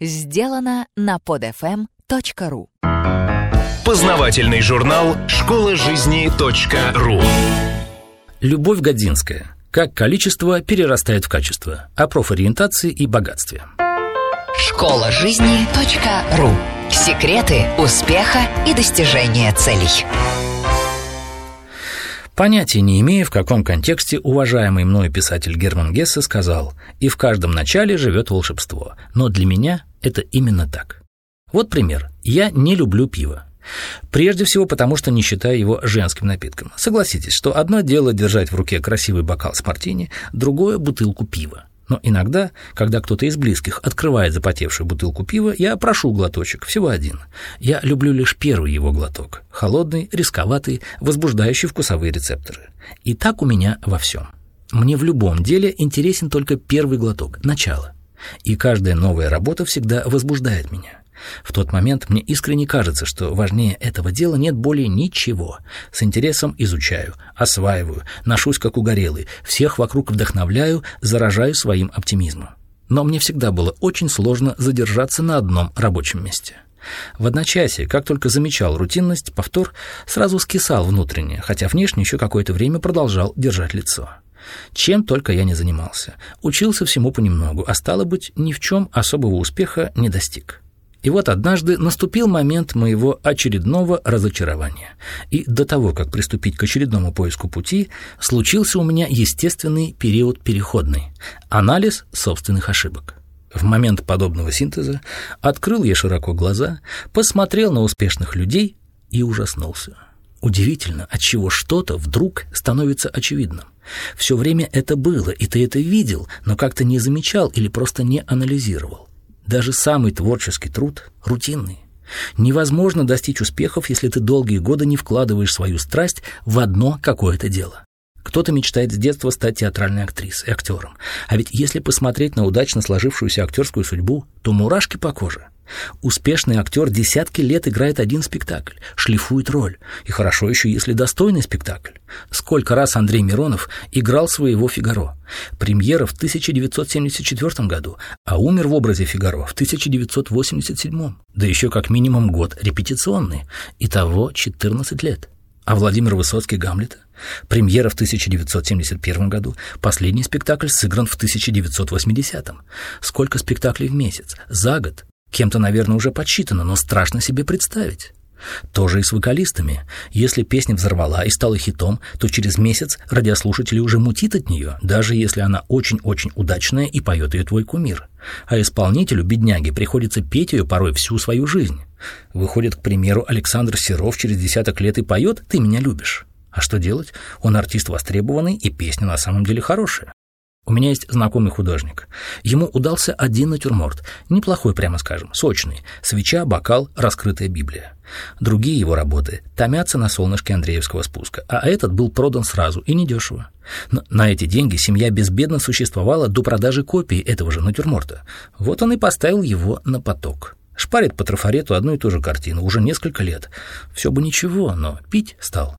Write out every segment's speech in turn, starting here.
сделано на podfm.ru Познавательный журнал «Школа жизни .ру» Любовь Годинская. Как количество перерастает в качество. О профориентации и богатстве. Школа жизни .ру Секреты успеха и достижения целей. Понятия не имея, в каком контексте уважаемый мною писатель Герман Гессе сказал «И в каждом начале живет волшебство, но для меня это именно так». Вот пример. Я не люблю пиво. Прежде всего потому, что не считаю его женским напитком. Согласитесь, что одно дело держать в руке красивый бокал с мартини, другое – бутылку пива. Но иногда, когда кто-то из близких открывает запотевшую бутылку пива, я прошу глоточек, всего один. Я люблю лишь первый его глоток. Холодный, рисковатый, возбуждающий вкусовые рецепторы. И так у меня во всем. Мне в любом деле интересен только первый глоток, начало. И каждая новая работа всегда возбуждает меня. В тот момент мне искренне кажется, что важнее этого дела нет более ничего. С интересом изучаю, осваиваю, ношусь как угорелый, всех вокруг вдохновляю, заражаю своим оптимизмом. Но мне всегда было очень сложно задержаться на одном рабочем месте. В одночасье, как только замечал рутинность, повтор сразу скисал внутренне, хотя внешне еще какое-то время продолжал держать лицо. Чем только я не занимался. Учился всему понемногу, а стало быть, ни в чем особого успеха не достиг. И вот однажды наступил момент моего очередного разочарования. И до того, как приступить к очередному поиску пути, случился у меня естественный период переходный – анализ собственных ошибок. В момент подобного синтеза открыл я широко глаза, посмотрел на успешных людей и ужаснулся. Удивительно, от чего что-то вдруг становится очевидным. Все время это было, и ты это видел, но как-то не замечал или просто не анализировал. Даже самый творческий труд рутинный. Невозможно достичь успехов, если ты долгие годы не вкладываешь свою страсть в одно какое-то дело. Кто-то мечтает с детства стать театральной актрисой, актером. А ведь если посмотреть на удачно сложившуюся актерскую судьбу, то мурашки по коже. Успешный актер десятки лет играет один спектакль, шлифует роль. И хорошо еще, если достойный спектакль. Сколько раз Андрей Миронов играл своего Фигаро. Премьера в 1974 году, а умер в образе Фигаро в 1987. Да еще как минимум год репетиционный. Итого 14 лет. А Владимир Высоцкий Гамлета? Премьера в 1971 году, последний спектакль сыгран в 1980. Сколько спектаклей в месяц? За год Кем-то, наверное, уже подсчитано, но страшно себе представить. Тоже и с вокалистами. Если песня взорвала и стала хитом, то через месяц радиослушатели уже мутит от нее, даже если она очень-очень удачная и поет ее твой кумир. А исполнителю, бедняге, приходится петь ее порой всю свою жизнь. Выходит, к примеру, Александр Серов через десяток лет и поет «Ты меня любишь». А что делать? Он артист востребованный, и песня на самом деле хорошая. У меня есть знакомый художник. Ему удался один натюрморт. Неплохой, прямо скажем, сочный. Свеча, бокал, раскрытая Библия. Другие его работы томятся на солнышке Андреевского спуска, а этот был продан сразу и недешево. Но на эти деньги семья безбедно существовала до продажи копии этого же натюрморта. Вот он и поставил его на поток. Шпарит по трафарету одну и ту же картину уже несколько лет. Все бы ничего, но пить стал.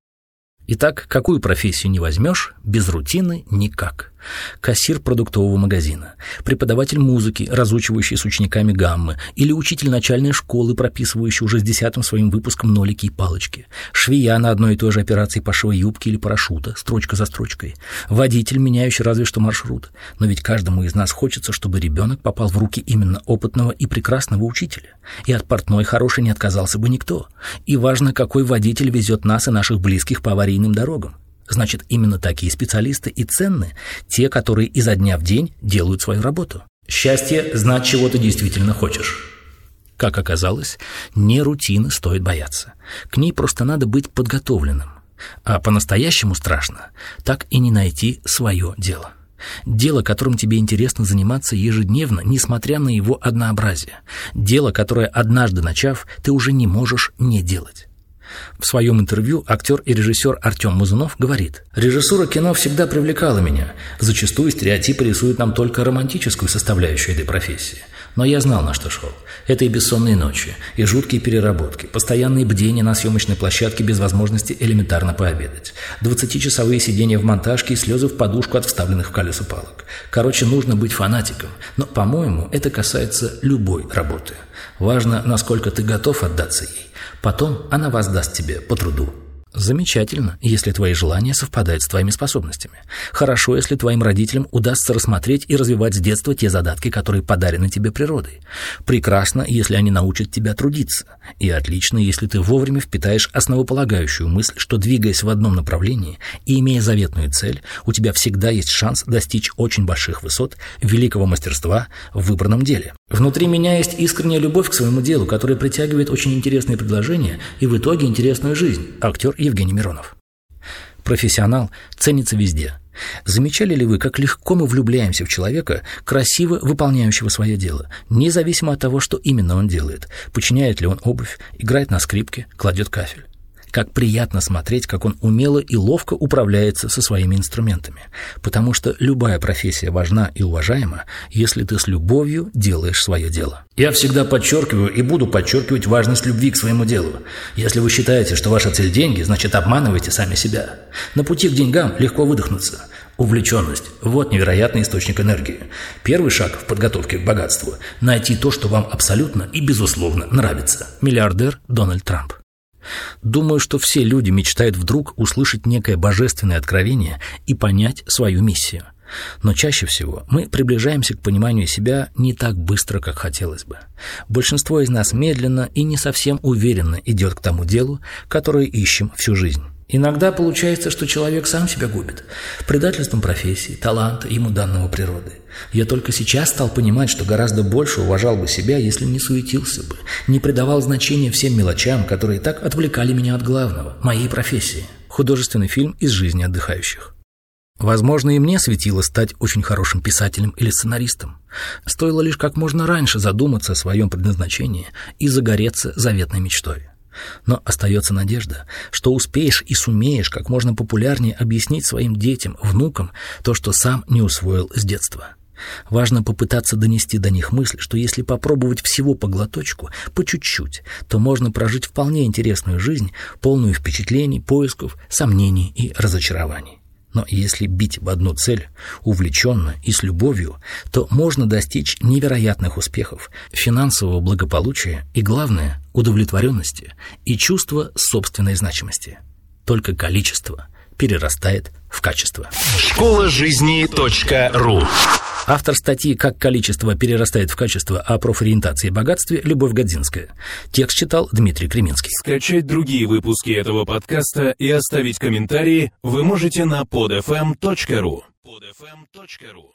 Итак, какую профессию не возьмешь, без рутины никак. Кассир продуктового магазина, преподаватель музыки, разучивающий с учениками гаммы, или учитель начальной школы, прописывающий уже с десятым своим выпуском нолики и палочки, швея на одной и той же операции пошива юбки или парашюта, строчка за строчкой, водитель, меняющий разве что маршрут. Но ведь каждому из нас хочется, чтобы ребенок попал в руки именно опытного и прекрасного учителя. И от портной хорошей не отказался бы никто. И важно, какой водитель везет нас и наших близких по аварийным дорогам. Значит, именно такие специалисты и ценны, те, которые изо дня в день делают свою работу. Счастье – знать, чего ты действительно хочешь. Как оказалось, не рутины стоит бояться. К ней просто надо быть подготовленным. А по-настоящему страшно так и не найти свое дело. Дело, которым тебе интересно заниматься ежедневно, несмотря на его однообразие. Дело, которое, однажды начав, ты уже не можешь не делать. В своем интервью актер и режиссер Артем Музунов говорит, «Режиссура кино всегда привлекала меня. Зачастую стереотипы рисуют нам только романтическую составляющую этой профессии. Но я знал, на что шел. Это и бессонные ночи, и жуткие переработки, постоянные бдения на съемочной площадке без возможности элементарно пообедать, 20-часовые сидения в монтажке и слезы в подушку от вставленных в колесо палок. Короче, нужно быть фанатиком. Но, по-моему, это касается любой работы. Важно, насколько ты готов отдаться ей. Потом она воздаст тебе по труду. Замечательно, если твои желания совпадают с твоими способностями. Хорошо, если твоим родителям удастся рассмотреть и развивать с детства те задатки, которые подарены тебе природой. Прекрасно, если они научат тебя трудиться. И отлично, если ты вовремя впитаешь основополагающую мысль, что двигаясь в одном направлении и имея заветную цель, у тебя всегда есть шанс достичь очень больших высот великого мастерства в выбранном деле. Внутри меня есть искренняя любовь к своему делу, которая притягивает очень интересные предложения и в итоге интересную жизнь. Актер Евгений Миронов. Профессионал ценится везде. Замечали ли вы, как легко мы влюбляемся в человека, красиво выполняющего свое дело, независимо от того, что именно он делает, починяет ли он обувь, играет на скрипке, кладет кафель? Как приятно смотреть, как он умело и ловко управляется со своими инструментами. Потому что любая профессия важна и уважаема, если ты с любовью делаешь свое дело. Я всегда подчеркиваю и буду подчеркивать важность любви к своему делу. Если вы считаете, что ваша цель – деньги, значит обманываете сами себя. На пути к деньгам легко выдохнуться. Увлеченность – вот невероятный источник энергии. Первый шаг в подготовке к богатству – найти то, что вам абсолютно и безусловно нравится. Миллиардер Дональд Трамп. Думаю, что все люди мечтают вдруг услышать некое божественное откровение и понять свою миссию. Но чаще всего мы приближаемся к пониманию себя не так быстро, как хотелось бы. Большинство из нас медленно и не совсем уверенно идет к тому делу, которое ищем всю жизнь. Иногда получается, что человек сам себя губит. Предательством профессии, таланта, ему данного природы. Я только сейчас стал понимать, что гораздо больше уважал бы себя, если не суетился бы, не придавал значения всем мелочам, которые так отвлекали меня от главного – моей профессии. Художественный фильм из жизни отдыхающих. Возможно, и мне светило стать очень хорошим писателем или сценаристом. Стоило лишь как можно раньше задуматься о своем предназначении и загореться заветной мечтой. Но остается надежда, что успеешь и сумеешь как можно популярнее объяснить своим детям, внукам то, что сам не усвоил с детства. Важно попытаться донести до них мысль, что если попробовать всего по глоточку, по чуть-чуть, то можно прожить вполне интересную жизнь, полную впечатлений, поисков, сомнений и разочарований. Но если бить в одну цель, увлеченно и с любовью, то можно достичь невероятных успехов, финансового благополучия и, главное, удовлетворенности и чувства собственной значимости. Только количество перерастает в качество. Школа жизни .ру Автор статьи «Как количество перерастает в качество» о профориентации и богатстве Любовь Годзинская. Текст читал Дмитрий Креминский. Скачать другие выпуски этого подкаста и оставить комментарии вы можете на podfm.ru podfm.ru